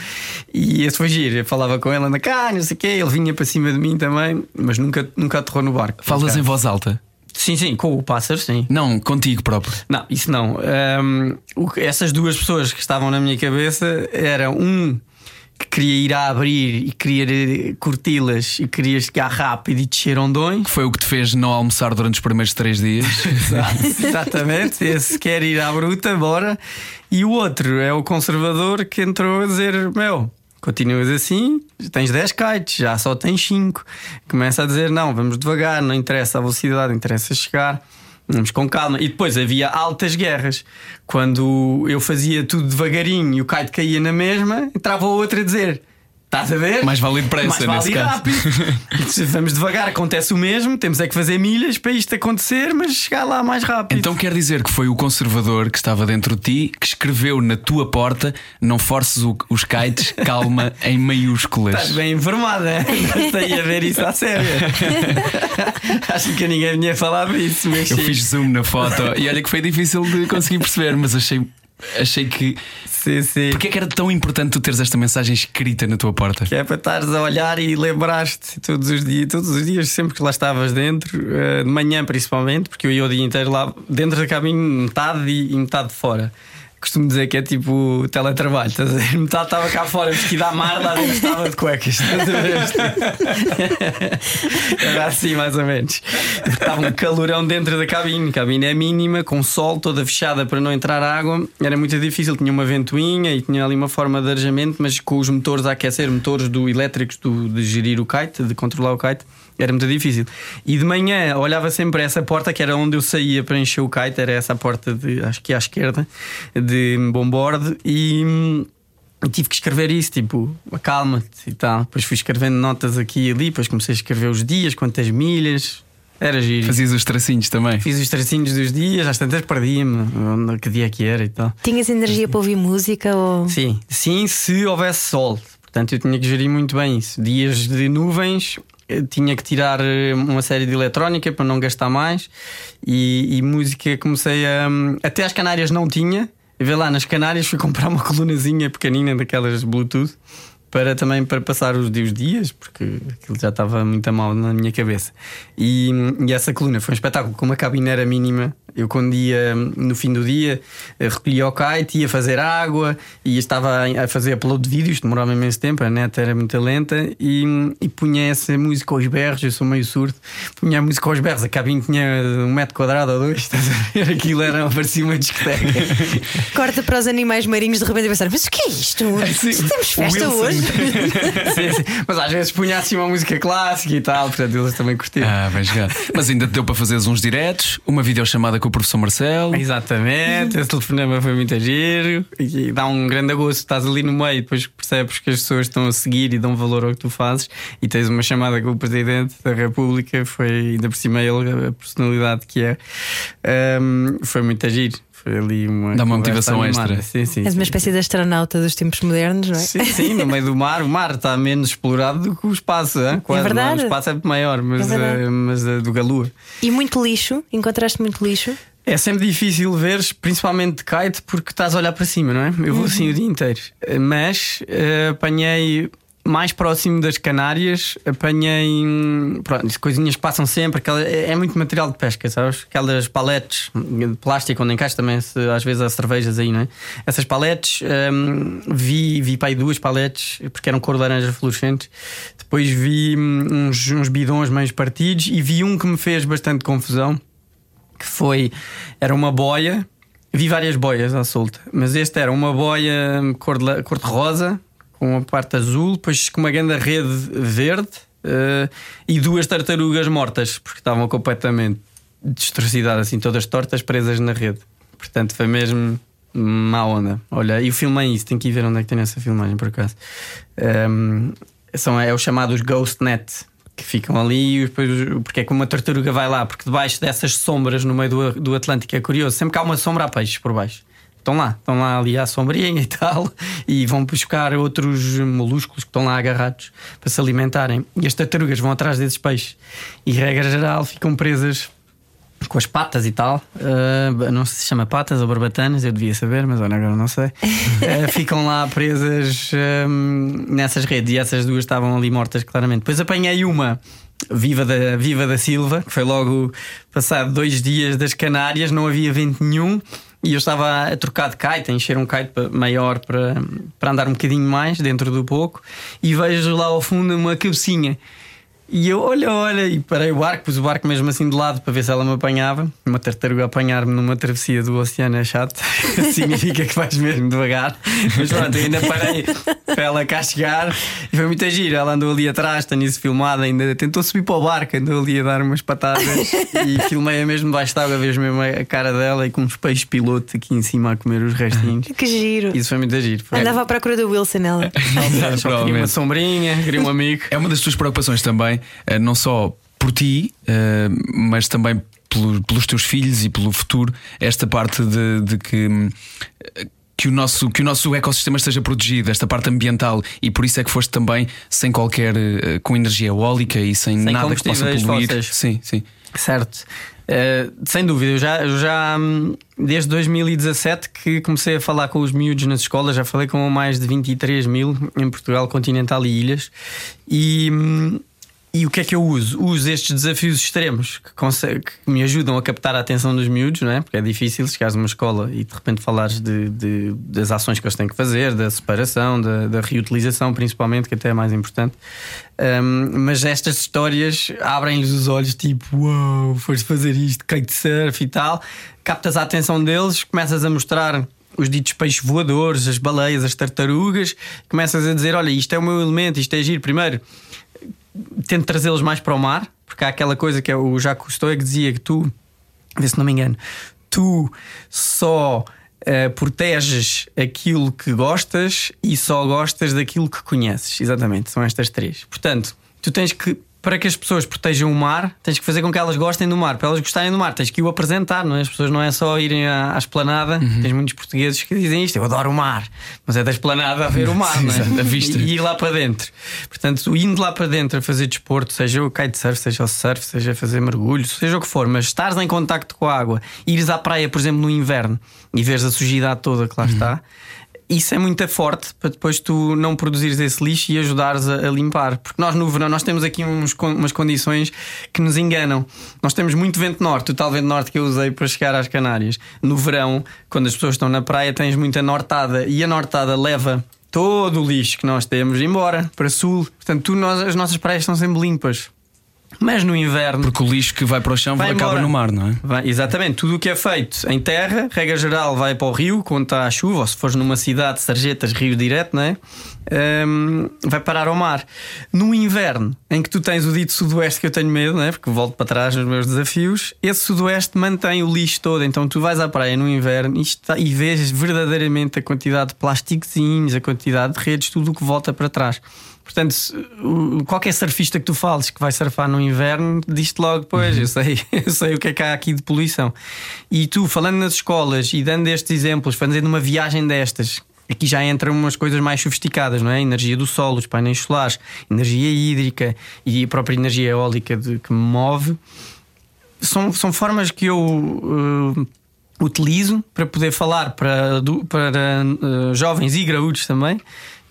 E esse foi giro. Eu falava com ele, anda cá, não sei o quê. Ele vinha para cima de mim também, mas nunca, nunca aterrou no barco.
Falas em voz alta?
Sim, sim, com o pássaro, sim.
Não, contigo próprio.
Não, isso não. Que- essas duas pessoas que estavam na minha cabeça era um que queria ir a abrir e queria eh, curti-las e queria chegar rápido e descer ondões.
Que foi o que te fez não almoçar durante os primeiros três dias.
Exatamente, esse quer ir à bruta, bora. E o outro é o conservador que entrou a dizer: Meu, continuas assim, tens 10 kites, já só tens 5. Começa a dizer: Não, vamos devagar, não interessa a velocidade, interessa chegar. Vamos com calma. E depois havia altas guerras. Quando eu fazia tudo devagarinho e o kite caía na mesma, entrava o outro a dizer: Estás a ver?
Mais vale depressa,
Mais vale
nesse caso.
rápido. Se Vamos devagar, acontece o mesmo. Temos é que fazer milhas para isto acontecer, mas chegar lá mais rápido.
Então quer dizer que foi o conservador que estava dentro de ti que escreveu na tua porta: não forces o- os kites, calma, em maiúsculas.
Estás bem informada, não sei a ver isso à sério. Acho que ninguém tinha falado isso, mas
Eu fiz zoom na foto e olha que foi difícil de conseguir perceber, mas achei, achei que.
Sim, sim.
Porquê é que era tão importante tu teres esta mensagem escrita na tua porta?
Que é para estares a olhar e lembrar-te todos os dias, todos os dias, sempre que lá estavas dentro, eh, de manhã principalmente, porque eu ia o dia inteiro lá dentro da cabine, metade e e metade fora. Costumo dizer que é tipo teletrabalho, estás a? Metade estava cá fora, vestida à mar, lá dentro estava de cuecas. a ver? Era assim, mais ou menos. Estava um calorão dentro da cabine. A cabine é mínima, com sol, toda fechada para não entrar água. Era muito difícil. Tinha uma ventoinha e tinha ali uma forma de arejamento, mas com os motores a aquecer, motores do elétricos do, de gerir o kite, de controlar o kite. Era muito difícil. E de manhã olhava sempre essa porta, que era onde eu saía para encher o kite, era essa porta, de, acho que à esquerda, de bomborde, e. tive que escrever isso, tipo, acalma-te e tal. Depois fui escrevendo notas aqui e ali, depois comecei a escrever os dias, quantas milhas, Era giro.
Fazias os tracinhos também.
Fiz os tracinhos dos dias, às tantas perdia-me que dia que era e tal.
Tinhas energia para ouvir música ou.
Sim, sim, se houvesse sol. Portanto, eu tinha que gerir muito bem isso. Dias de nuvens, tinha que tirar eh, uma série de eletrónica para não gastar mais. E, e música comecei a. Até as Canárias não tinha. Vê lá, nas Canárias fui comprar uma colunazinha pequenina daquelas Bluetooth para também para passar os dias, porque aquilo já estava muito a mal na minha cabeça. E, e essa coluna foi um espetáculo com uma cabine era mínima. Eu, quando ia no fim do dia, eh, recolhia o kite, ia fazer água e estava a fazer upload de vídeos, demorava imenso tempo, a net era muito lenta e, e punha essa música aos berros. Eu sou meio surdo, punha a música aos berros. A cabine tinha um metro quadrado ou dois, estás a ver? Aquilo era, parecia uma discoteca.
Corta para os animais marinhos de repente e pensar: mas o que é isto?
sim.
Temos festa hoje?
Sim, sim. Mas às vezes punha assim uma música clássica e tal, portanto eles também curtiram.
Ah, bem jogado. Mas ainda te deu para fazeres uns diretos, uma videochamada com o professor Marcelo.
Exatamente, esse telefonema foi muito giro e dá um grande gosto. Estás ali no meio, depois percebes que as pessoas estão a seguir e dão valor ao que tu fazes. E tens uma chamada com o Presidente da República, foi ainda por cima ele, a personalidade que é, Ahm, foi muito giro. Foi ali uma.
Dá uma motivação
animada.
extra.
Sim, sim.
És uma
sim,
espécie de astronauta dos tempos modernos, não é?
Sim, sim, no meio do mar. O mar está menos explorado do que o espaço. hein? Quase,
verdade.
não é? O espaço é maior, mas,
É verdade.
eh, mas eh, do Galua.
E muito lixo? Encontraste muito lixo?
É sempre difícil ver, principalmente de kite, porque estás a olhar para cima, não é? Eu vou assim o dia inteiro. Mas eh, apanhei mais próximo das Canárias, apanhei hum, pronto, as coisinhas que passam sempre. Aquela, é é muito material de pesca, sabes? Aquelas paletes de plástico onde encaixa também se- às vezes há cervejas aí, não é? Essas paletes, hum, vi, vi para aí duas paletes, porque eram cor de laranja fluorescentes. Depois vi hum, uns, uns bidões meio partidos e vi um que me fez bastante confusão que foi era uma boia. Vi várias boias à solta, mas este era uma boia cor de, cor de rosa, com uma parte azul, depois com uma grande rede verde eh, e duas tartarugas mortas, porque estavam completamente destroçadas, assim, todas tortas, presas na rede. Portanto, foi mesmo má onda. Olha, e o filmei isso, tem que ir ver onde é que tem essa filmagem, por acaso. Hum, são, é os chamados Ghost Net que ficam ali, e porque é que uma tartaruga vai lá, porque debaixo dessas sombras no meio do, do Atlântico é curioso, sempre que há uma sombra há peixes por baixo. Estão lá, estão lá ali à sombrinha e tal, e vão buscar outros moluscos que estão lá agarrados para se alimentarem. E as tartarugas vão atrás desses peixes e, regra geral, ficam presas com as patas e tal. Uh, não sei se chama patas ou barbatanas, eu devia saber, mas olha, agora não sei. Uh, ficam lá presas um, nessas redes e essas duas estavam ali mortas, claramente. Depois apanhei uma. Viva da, Viva da Silva, que foi logo passado dois dias das Canárias, não havia vento nenhum e eu estava a trocar de kite, a encher um kite maior para, para andar um bocadinho mais dentro do pouco e vejo lá ao fundo uma cabecinha. E eu, olha, olha, e parei o barco, pus o barco mesmo assim de lado para ver se ela me apanhava. Uma tartaruga a apanhar-me numa travessia do oceano é chato, significa que vais mesmo devagar. Mas pronto, eu ainda parei para ela cá chegar e foi muito giro. Ela andou ali atrás, tenho isso filmado, ainda tentou subir para o barco, andou ali a dar umas patadas e filmei-a mesmo debaixo de água, vejo mesmo a cara dela e com uns peixes piloto aqui em cima a comer os restinhos.
Que giro.
Isso foi muito giro. Foi.
Andava à procura do Wilson, ela.
Só queria uma sombrinha, queria um amigo.
É uma das tuas preocupações também, eh, não só por ti, eh, mas também pelo- pelos teus filhos e pelo futuro, esta parte de, de que. hum, Que o, nosso, que o nosso ecossistema esteja protegido, esta parte ambiental, e por isso é que foste também sem qualquer. eh, com energia eólica e sem,
Sem
nada que possa poluir.
fósseis.
Sim, sim.
Certo. Eh, sem dúvida, eu já, eu já hum, desde 2017 que comecei a falar com os miúdos nas escolas, já falei com mais de 23 mil em Portugal continental e ilhas. E, hum, e o que é que eu uso? Uso estes desafios extremos que, que me ajudam a captar a atenção dos miúdos, não é? Porque é difícil chegares a uma escola e de repente falares de, de- das ações que eles têm que fazer, da separação, da, da reutilização, principalmente, que até é mais importante. Um, mas estas histórias abrem-lhes os olhos, tipo, uau, foste fazer isto, kitesurf e tal. Captas a atenção deles, começas a mostrar os ditos peixes voadores, as baleias, as tartarugas, começas a dizer: Olha, isto é o meu elemento, isto é giro. Primeiro, tento trazê-los mais para o mar, porque há aquela coisa que é o Jacques Cousteau que dizia que tu, vê se não me engano, tu só eh, proteges aquilo que gostas e só gostas daquilo que conheces. Exatamente, são estas três. Portanto, tu tens que para que as pessoas protejam o mar, tens que fazer com que elas gostem do mar. Para elas gostarem do mar, tens que o apresentar, não é? As pessoas não é só irem à, à esplanada.
Uhum.
Tens muitos portugueses que dizem isto: eu adoro o mar, mas é da esplanada a ver o mar, não é?
A vista.
E, e ir lá para dentro. Portanto, indo lá para dentro a fazer desporto, seja o kitesurf, seja o surf, seja fazer mergulho, seja o que for, mas estares em contacto com a água, ires à praia, por exemplo, no inverno e veres a sujidade toda que lá
Uhum.
está. Isso é muito forte para depois tu não produzires esse lixo e ajudares a, a limpar. Porque nós no verão nós temos aqui uns umas condições que nos enganam. Nós temos muito vento norte, o tal vento norte que eu usei para chegar às Canárias. No verão, quando as pessoas estão na praia, tens muita nortada e a nortada leva todo o lixo que nós temos embora para sul. Portanto, tu, nós, as nossas praias estão sempre limpas. Mas no inverno.
Porque o lixo que vai para o chão
Vai
acaba
embora.
no mar, não é?
Vai- exatamente, tudo o que é feito em terra, regra geral, vai para o rio quando está a chuva, ou se fores numa cidade, sarjetas, rio direto, não é? Hum, vai parar ao mar. No inverno, em que tu tens o dito sudoeste que eu tenho medo, não é? Porque volto para trás nos meus desafios, esse sudoeste mantém o lixo todo. Então tu vais à praia no inverno e, está- e vês verdadeiramente a quantidade de plasticozinhos, a quantidade de redes, tudo o que volta para trás. Portanto, qualquer surfista que tu fales que vai surfar no inverno, diz-te logo, pois, eu, sei, eu sei o que é que há aqui de poluição. E tu, falando nas escolas e dando estes exemplos, fazendo uma viagem destas, aqui já entram umas coisas mais sofisticadas, não é? Energia do solo, os painéis solares, energia hídrica e a própria energia eólica de- que me move. São, são formas que eu. eh, utilizo para poder falar para, para eh, jovens e graúdos também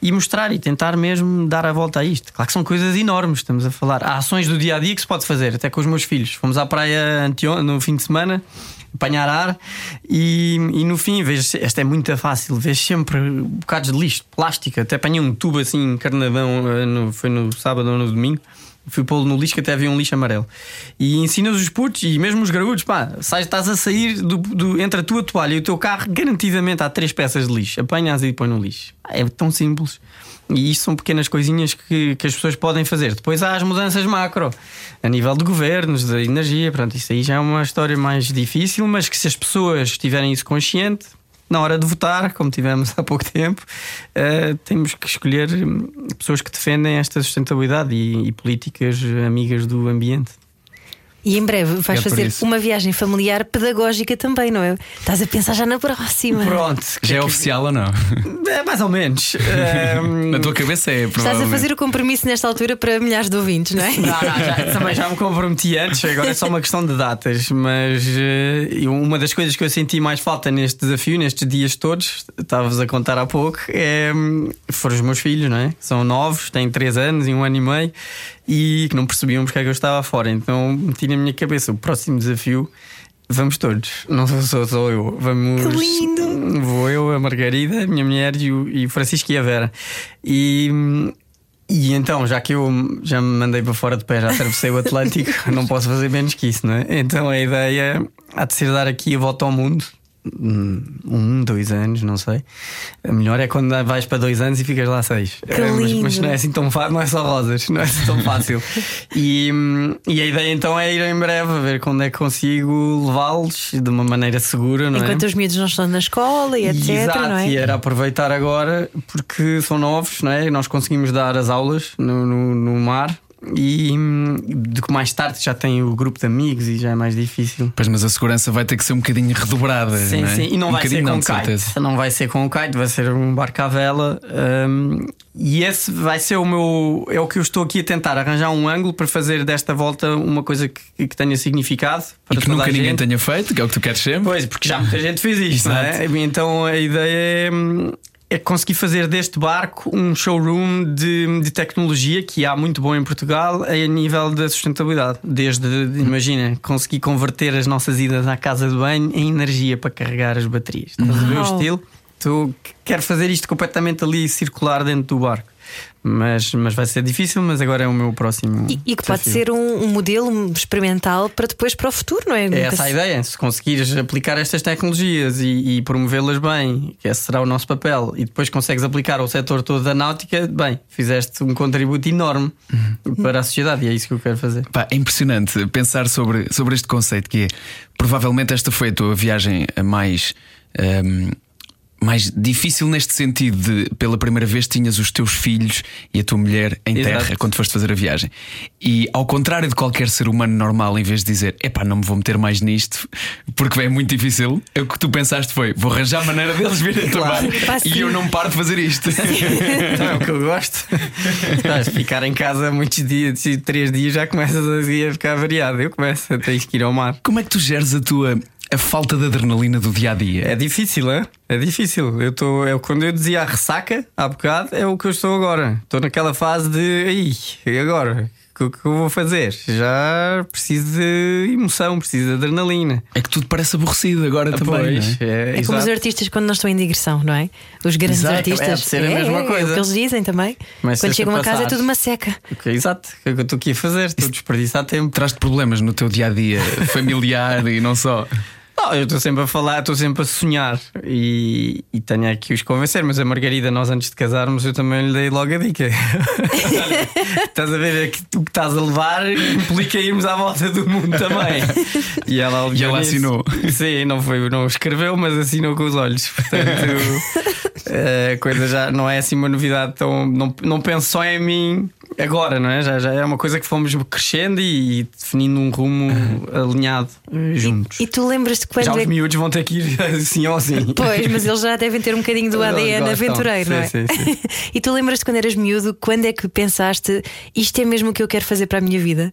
e mostrar e tentar mesmo dar a volta a isto. Claro que são coisas enormes, estamos a falar. Há ações do dia a dia que se pode fazer, até com os meus filhos. Fomos à praia no fim de semana apanhar ar e, e no fim, vejo, esta é muito fácil, vejo sempre bocados de lixo, plástico. Até apanhei um tubo assim, carnadão, eh, no- foi no sábado ou no domingo. Fui pô-lo no lixo que até havia um lixo amarelo. E ensinas os putos e mesmo os graúdos, pá, sais, estás a sair do, do- entre a tua toalha e o teu carro, garantidamente há três peças de lixo. Apanhas e põe no lixo. É tão simples. E isto são pequenas coisinhas que, que as pessoas podem fazer. Depois há as mudanças macro, a nível de governos, da energia. Pronto, isso aí já é uma história mais difícil, mas que se as pessoas tiverem isso consciente, na hora de votar, como tivemos há pouco tempo, eh, temos que escolher hum, pessoas que defendem esta sustentabilidade e, e políticas amigas do ambiente.
E em breve vais
É
fazer
isso.
uma viagem familiar pedagógica também, não é? Estás a pensar já na próxima.
Pronto,
Já é oficial ou não?
É mais ou menos.
Na tua cabeça é
Estás a fazer o compromisso nesta altura para milhares de ouvintes, não é?
Não, não, já, também já me comprometi antes, agora é só uma questão de datas. Mas eu- uma das coisas que eu senti mais falta neste desafio, nestes dias todos, estavas a contar há pouco, é, hum, foram os meus filhos, não é? São novos, têm 3 anos e um ano e meio e que não percebiam porque é que eu estava fora. Então meti na minha cabeça o próximo desafio. Vamos todos, não sou só só eu. Vamos.
Que lindo!
Vou eu, a Margarida, a minha mulher e o, e o Francisco e a Vera. E, e então, já que eu já me mandei para fora de pé, já atravessei o Atlântico, não posso fazer menos que isso, não é? Então a ideia há de ser dar aqui a volta ao mundo. Um, dois anos, não sei. A melhor é quando vais para dois anos e ficas lá seis. É, mas, mas não é assim tão fácil, não é só rosas, não é assim tão fácil. e, e a ideia então é ir em breve a ver quando é que consigo levá-los de uma maneira segura, não é?
Enquanto os miúdos não estão na escola e etc,
Exato,
não é?
e era aproveitar agora porque são novos, não é? Nós conseguimos dar as aulas no, no, no mar e hum, de que mais tarde já tem o grupo de amigos e já é mais difícil.
Pois, mas a segurança vai ter que ser um bocadinho redobrada.
Sim,
não é?
sim, e não
um
vai ser com
não,
kite. Não vai ser com o kite, vai ser um barco à vela. hum, e esse vai ser o meu. É o que eu estou aqui a tentar arranjar um ângulo para fazer desta volta uma coisa que, que tenha significado para
E que nunca ninguém tenha feito, que é o que tu queres sempre.
Pois, porque já muita gente fez isto, não é? Então a ideia é, hum, é conseguir fazer deste barco um showroom de, de tecnologia que há muito bom em Portugal a nível da sustentabilidade. Desde, imagina, conseguir converter as nossas idas à casa de banho em energia para carregar as baterias. Estás a ver o estilo? Tu quero fazer isto completamente ali circular dentro do barco. Mas, mas vai ser difícil, mas agora é o meu próximo.
E, e que pode ser um, um modelo experimental para depois para o futuro, não é?
É essa a ideia. Se conseguires aplicar estas tecnologias e, e promovê-las bem, que esse será o nosso papel, e depois consegues aplicar ao setor todo da náutica, bem, fizeste um contributo enorme para a sociedade e é isso que eu quero fazer.
Pá, é impressionante pensar sobre, sobre este conceito que é provavelmente esta foi a tua viagem a mais. ehm, mais difícil neste sentido de pela primeira vez tinhas os teus filhos e a tua mulher em
Exato.
terra quando foste fazer a viagem. E ao contrário de qualquer ser humano normal, em vez de dizer epá, não me vou meter mais nisto porque é muito difícil, o que tu pensaste foi vou arranjar maneira deles virem também
Pá,
e eu não paro de fazer isto.
Então é o que eu gosto. Mas ficar em casa muitos dias, três dias, já começas a a ficar variado. Eu começo a ter que ir ao mar.
Como é que tu geres a tua a falta de adrenalina do dia a dia?
É difícil, é? É difícil. Eu tô, é, quando eu dizia a ressaca há bocado, é o que eu estou agora. Estou naquela fase de. Aí, e agora? O que, que eu vou fazer? Já preciso de emoção, preciso de adrenalina.
É que tudo parece aborrecido agora também. não é?
é,
É como os artistas quando não estão em digressão, não é? Os grandes
Exato,
artistas.
é de ser a mesma
é,
coisa.
É o que eles dizem também.
Mas
quando chegam a casa é tudo uma seca.
Ok, Exato, é o que eu estou aqui a fazer. Estou a desperdiçar tempo.
Traz-te problemas no teu dia a dia familiar e não só.
Não, eu estou sempre a falar, estou sempre a sonhar e, e tenho aqui os convencer, mas a Margarida, nós antes de casarmos, eu também lhe dei logo a dica. estás a ver é que tu que estás a levar implica irmos à volta do mundo também. E ela,
E ela assinou.
Sim, não, foi, não escreveu, mas assinou com os olhos. Portanto, a coisa já não é assim uma novidade tão. Não, não penso só em mim agora, não é? Já, já é uma coisa que fomos crescendo e, definindo um rumo alinhado eh, juntos.
E tu lembras-te quando
Já
é
os miúdos vão ter que ir assim ou assim.
Pois, mas eles já devem ter um bocadinho do ADN
gostam.
aventureiro, não é?
Sim, sim, sim.
e tu lembras-te quando eras miúdo, quando é que pensaste isto é mesmo o que eu quero fazer para a minha vida?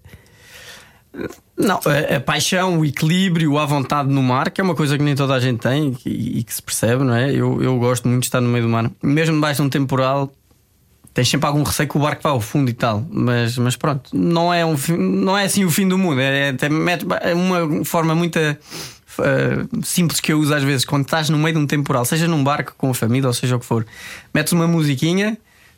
Não, a, a paixão, o equilíbrio, a vontade no mar, que é uma coisa que nem toda a gente tem e, e que se percebe, não é? Eu, eu gosto muito de estar no meio do mar. Mesmo debaixo de um temporal, tens sempre algum receio que o barco vá ao fundo e tal. Mas, mas pronto, não é, um, não é assim o fim do mundo. É, é, é uma forma muito. eh, simples que eu uso às vezes quando estás no meio de um temporal, seja num barco com a família ou seja o que for, metes uma musiquinha,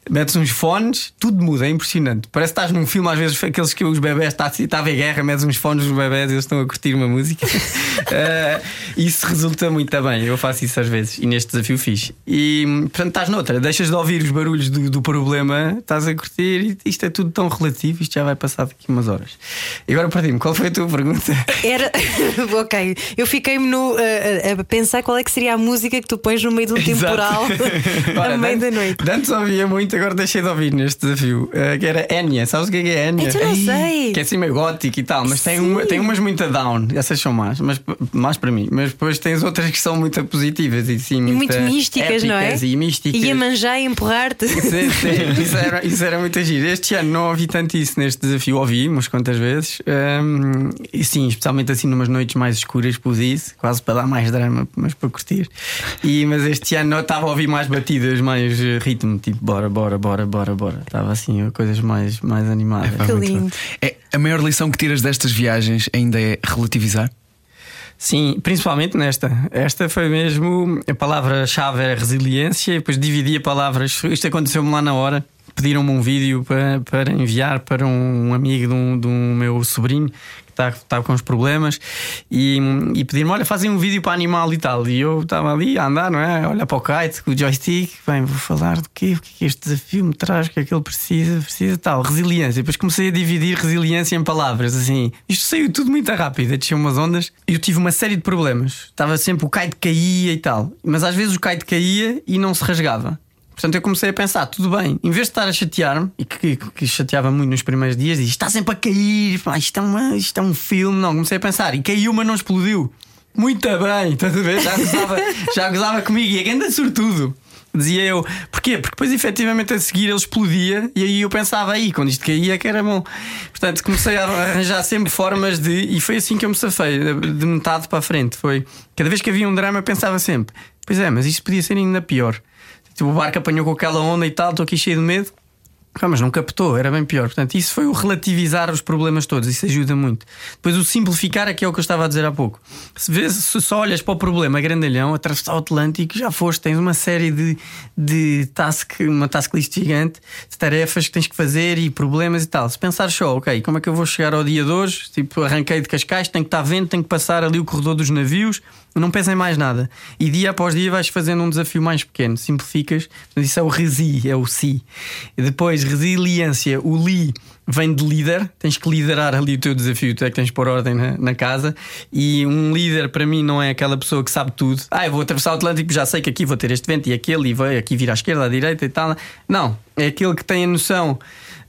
metes uns fones, tudo muda, é impressionante. Parece que estás num filme, às vezes, aqueles que os bebés está, está a haver guerra, metes uns fones nos bebés e eles estão a curtir uma música. Eh, isso resulta muito bem. Eu faço isso às vezes e neste desafio fiz. E portanto estás noutra, deixas de ouvir os barulhos do, do problema, estás a curtir e isto é tudo tão relativo, isto já vai passar daqui umas horas. E agora perdi-me, qual foi a tua pergunta?
Era. ok, eu fiquei-me no, a, a pensar qual é que seria a música que tu pões no meio de um
Exato.
temporal
Ora,
à meia
de-
da noite.
Antes ouvia muito, agora deixei de ouvir neste desafio. eh, que era Enya. Sabes o que é, é Enya?
Então não sei.
Que é assim meio gótico e tal, mas tem, uma, tem umas muito down. Essas são más, mas mais para mim. Mas depois tens outras que são muito positivas e sim,
E muito místicas, não é?
E místicas.
E a manjar e empurrar-te.
Isso, era, isso era muito giro. Este ano não ouvi tanto isso neste desafio, ouvi umas quantas vezes. Hum, e sim, especialmente assim numas noites mais escuras, pus isso, quase para dar mais drama, mas para curtir. E, mas este ano eu estava a ouvir mais batidas, mais ritmo, tipo bora, bora, bora, bora, bora. Estava assim, coisas mais, mais animadas.
Que lindo.
É, a maior lição que tiras destas viagens ainda é relativizar?
Sim, principalmente nesta. Esta foi mesmo. A palavra-chave era resiliência, e depois dividi a palavras. Isto aconteceu-me lá na hora. Pediram-me um vídeo para, para enviar para um amigo de um, de um meu sobrinho está, estava com uns problemas e, e pediram-me: Olha, fazem um vídeo para animal e tal. E eu estava ali a andar, não é? A olhar para o kite com o joystick. Bem, vou falar do quê? O que é que este desafio me traz? O que é que ele precisa? Precisa tal, resiliência. Depois comecei a dividir resiliência em palavras. Assim, isto saiu tudo muito rápido. Desceu umas ondas. e Eu tive uma série de problemas. Estava sempre o kite caía e tal. Mas às vezes o kite caía e não se rasgava. Portanto, eu comecei a pensar, tudo bem, em vez de estar a chatear-me, e que, que, que chateava muito nos primeiros dias, disse, está sempre a cair, pá, isto, é uma, isto é um filme. Não, comecei a pensar, e caiu, mas não explodiu. Muito bem, estás a ver? Já gozava, já gozava comigo, e a grande sortudo. Dizia eu, porquê? Porque depois efetivamente a seguir ele explodia e aí eu pensava aí, quando isto caía que era bom. Portanto, comecei a arranjar sempre formas de. E foi assim que eu me safei, de metade para a frente. Foi cada vez que havia um drama, eu pensava sempre: pois é, mas isto podia ser ainda pior. Tipo, o barco apanhou com aquela onda e tal, estou aqui cheio de medo. Mas não captou, era bem pior. Portanto, isso foi o relativizar os problemas todos, isso ajuda muito. Depois, o simplificar é que é o que eu estava a dizer há pouco. Se, vês, se só olhas para o problema grandalhão, atravessar o Atlântico, já foste, tens uma série de, de task, uma task list gigante de tarefas que tens que fazer e problemas e tal. Se pensar só, ok, como é que eu vou chegar ao dia de hoje? Tipo, arranquei de Cascais, tenho que estar vento, tenho que passar ali o corredor dos navios, não pensa em mais nada. E dia após dia vais fazendo um desafio mais pequeno, simplificas. Portanto, isso é o resi, é o si. E depois resiliência, o li vem de líder, tens que liderar ali o teu desafio, tu é que tens de pôr ordem na, na, casa. E um líder para mim não é aquela pessoa que sabe tudo. Ah, eu vou atravessar o Atlântico, já sei que aqui vou ter este vento e aquele, e vai aqui vir à esquerda, à direita e tal. Não, é aquele que tem a noção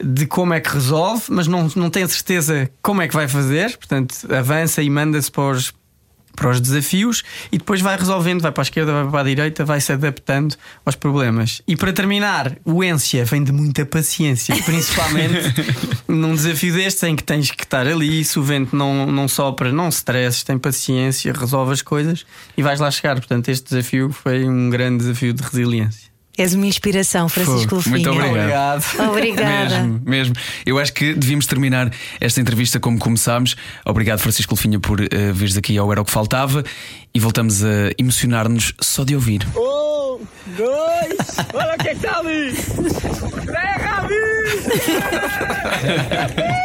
de como é que resolve, mas não, não tem a certeza como é que vai fazer, portanto avança e manda-se para os, para os desafios e depois vai resolvendo, vai para a esquerda, vai para a direita, vai se adaptando aos problemas. E para terminar, o ência vem de muita paciência, principalmente num desafio deste em que tens que estar ali, se o vento não, não sopra, não stresses, tem paciência, resolve as coisas e vais lá chegar. Portanto, este desafio foi um grande desafio de resiliência.
És uma inspiração, Francisco Lufinha.
Muito obrigado.
Obrigada.
mesmo, mesmo. Eu acho que devíamos terminar esta entrevista como começámos. Obrigado, Francisco Lufinha, por uh, vires aqui ao Era o que Faltava e voltamos a emocionar-nos só de ouvir.
Um, dois, olha o que está ali! Terra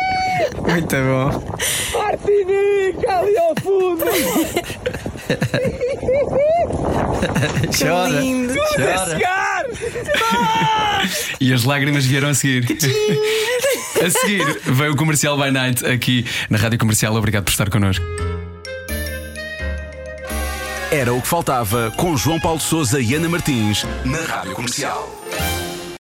Muito bom.
Martinica ali ao fundo!
Chora.
lindo.
Chora.
Chegar!
E as lágrimas vieram a seguir. a seguir veio o Comercial by Night aqui na Rádio Comercial. Obrigado por estar connosco.
Era o que faltava com João Paulo Souza e Ana Martins na Rádio Comercial.